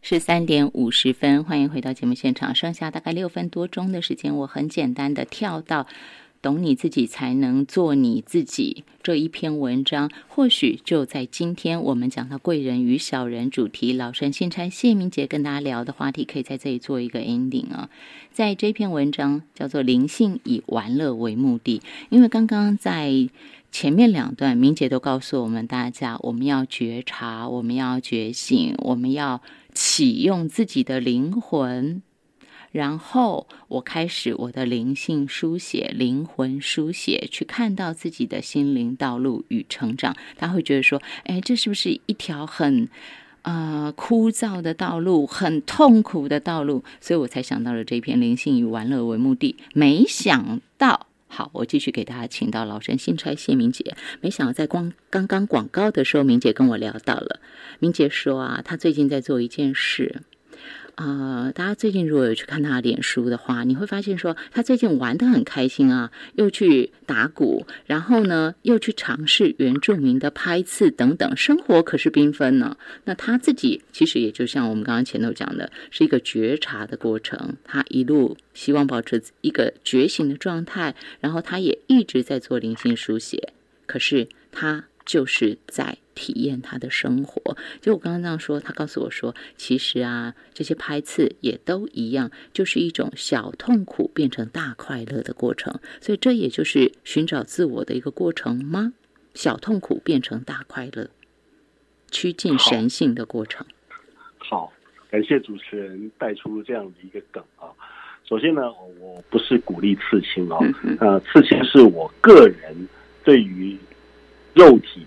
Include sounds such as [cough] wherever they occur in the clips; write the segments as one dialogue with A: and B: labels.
A: 十三点五十分，欢迎回到节目现场。剩下大概六分多钟的时间，我很简单的跳到“懂你自己才能做你自己”这一篇文章。或许就在今天，我们讲到贵人与小人主题，老生新差谢明杰跟大家聊的话题，可以在这里做一个 ending 啊。在这篇文章叫做“灵性以玩乐为目的”，因为刚刚在。前面两段，明姐都告诉我们大家，我们要觉察，我们要觉醒，我们要启用自己的灵魂。然后我开始我的灵性书写、灵魂书写，去看到自己的心灵道路与成长。他会觉得说：“哎，这是不是一条很呃枯燥的道路，很痛苦的道路？”所以我才想到了这篇“灵性与玩乐为目的”。没想到。好，我继续给大家请到老神新差谢明姐。没想到在光刚刚广告的时候，明姐跟我聊到了。明姐说啊，她最近在做一件事。啊，大家最近如果有去看他脸书的话，你会发现说他最近玩的很开心啊，又去打鼓，然后呢又去尝试原住民的拍刺等等，生活可是缤纷呢。那他自己其实也就像我们刚刚前头讲的，是一个觉察的过程，他一路希望保持一个觉醒的状态，然后他也一直在做灵性书写，可是他就是在。体验他的生活，就我刚刚这样说，他告诉我说，其实啊，这些拍刺也都一样，就是一种小痛苦变成大快乐的过程。所以这也就是寻找自我的一个过程吗？小痛苦变成大快乐，趋近神性的过程。
B: 好，感谢主持人带出这样的一个梗啊。首先呢，我不是鼓励刺青哦，呃，刺青是我个人对于肉体。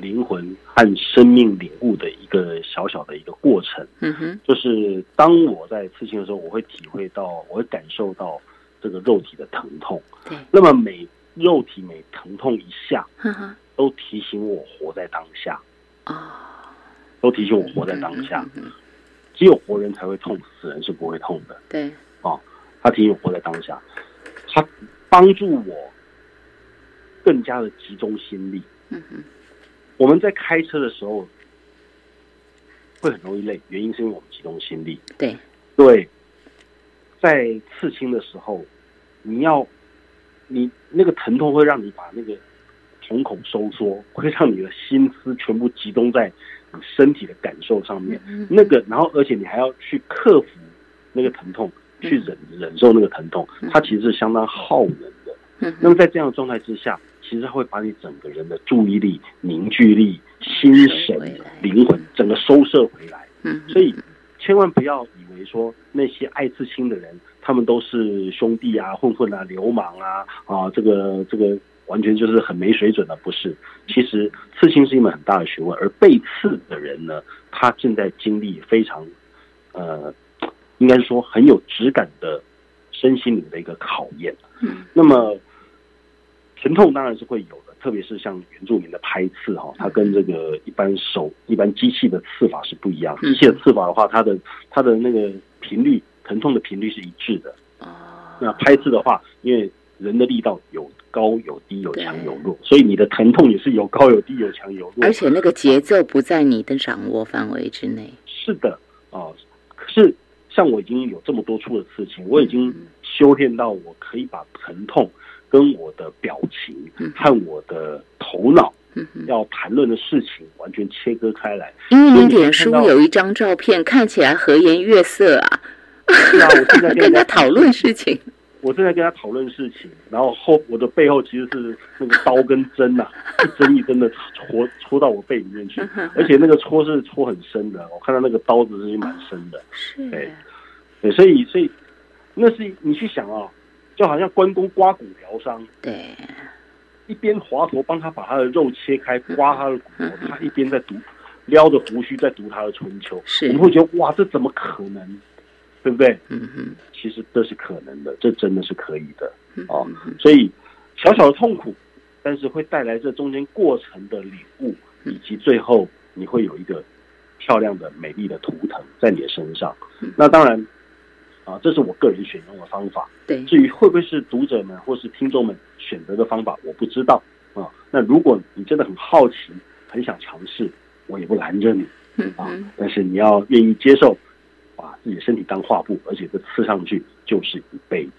B: 灵魂和生命领悟的一个小小的一个过程，
A: 嗯哼，
B: 就是当我在刺青的时候，我会体会到，我会感受到这个肉体的疼痛。
A: 对，
B: 那么每肉体每疼痛一下，
A: 哈哈，
B: 都提醒我活在当下。
A: 啊，
B: 都提醒我活在当下。只有活人才会痛，死人是不会痛的。
A: 对，
B: 啊，他提醒我活在当下，他帮助我更加的集中心力。
A: 嗯哼。
B: 我们在开车的时候会很容易累，原因是因为我们集中心力。
A: 对，
B: 对，在刺青的时候，你要你那个疼痛会让你把那个瞳孔收缩，会让你的心思全部集中在你身体的感受上面。那个，然后而且你还要去克服那个疼痛，去忍忍受那个疼痛，它其实是相当耗能的。那么在这样的状态之下。其实会把你整个人的注意力、凝聚力、心神、灵魂整个收摄回来。
A: 嗯，
B: 所以千万不要以为说那些爱刺青的人，他们都是兄弟啊、混混啊、流氓啊啊，这个这个完全就是很没水准的，不是。其实刺青是一门很大的学问，而被刺的人呢，他正在经历非常呃，应该说很有质感的身心灵的一个考验。
A: 嗯，
B: 那么。疼痛当然是会有的，特别是像原住民的拍刺哈，它跟这个一般手一般机器的刺法是不一样。机器的刺法的话，它的它的那个频率疼痛的频率是一致的。啊那拍刺的话，因为人的力道有高有低有强有弱，所以你的疼痛也是有高有低有强有弱。
A: 而且那个节奏不在你的掌握范围之内。
B: 是的啊，可是像我已经有这么多处的刺青，我已经修炼到我可以把疼痛。跟我的表情和我的头脑要谈论的事情完全切割开来。
A: 因为你脸书有一张照片，看起来和颜悦色啊。
B: 是啊，我正在
A: 跟他 [laughs] 讨论事情。
B: 我正在跟他讨论事情，然后后我的背后其实是那个刀跟针呐，[laughs] 一针一针的戳戳到我背里面去，而且那个戳是戳很深的。我看到那个刀子是蛮深的。
A: 是。
B: 对，所以所以那是你去想啊。就好像关公刮骨疗伤，
A: 对，
B: 一边华佗帮他把他的肉切开，刮他的骨头，他一边在读，撩着胡须在读他的春秋。
A: 是，
B: 我们会觉得哇，这怎么可能？对不对？
A: 嗯哼，
B: 其实这是可能的，这真的是可以的哦。所以小小的痛苦，但是会带来这中间过程的领悟，以及最后你会有一个漂亮的、美丽的图腾在你的身上。那当然。啊，这是我个人选用的方法。
A: 对，
B: 至于会不会是读者们或是听众们选择的方法，我不知道啊。那如果你真的很好奇，很想尝试，我也不拦着你啊。但是你要愿意接受把自己的身体当画布，而且这刺上去就是一辈子。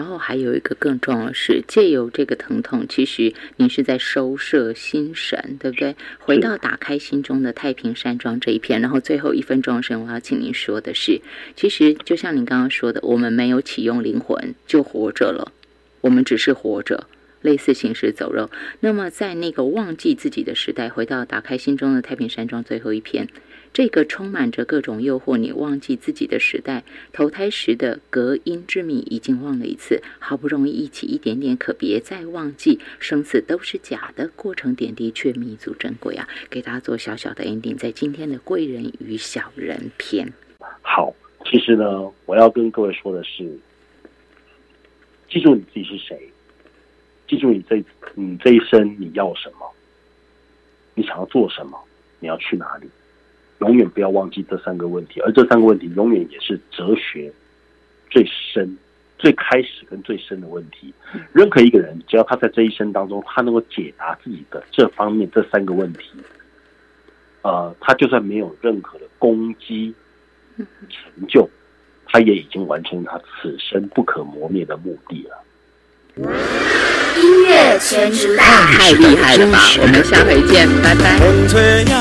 A: 然后还有一个更重要的是，借由这个疼痛，其实您是在收摄心神，对不对？回到打开心中的太平山庄这一片。然后最后一分钟的时间，我要请您说的是，其实就像您刚刚说的，我们没有启用灵魂就活着了，我们只是活着。类似行尸走肉。那么，在那个忘记自己的时代，回到打开心中的太平山庄最后一篇，这个充满着各种诱惑，你忘记自己的时代，投胎时的隔音之谜已经忘了一次，好不容易一起一点点，可别再忘记，生死都是假的，过程点滴却弥足珍贵啊！给大家做小小的 ending，在今天的贵人与小人篇。
B: 好，其实呢，我要跟各位说的是，记住你自己是谁。记住你这你这一生你要什么？你想要做什么？你要去哪里？永远不要忘记这三个问题，而这三个问题永远也是哲学最深、最开始跟最深的问题。任何一个人，只要他在这一生当中，他能够解答自己的这方面这三个问题，呃，他就算没有任何的攻击成就，他也已经完成他此生不可磨灭的目的了。
C: 音乐全职代，
A: 太厉害了吧！我们下回见，拜拜。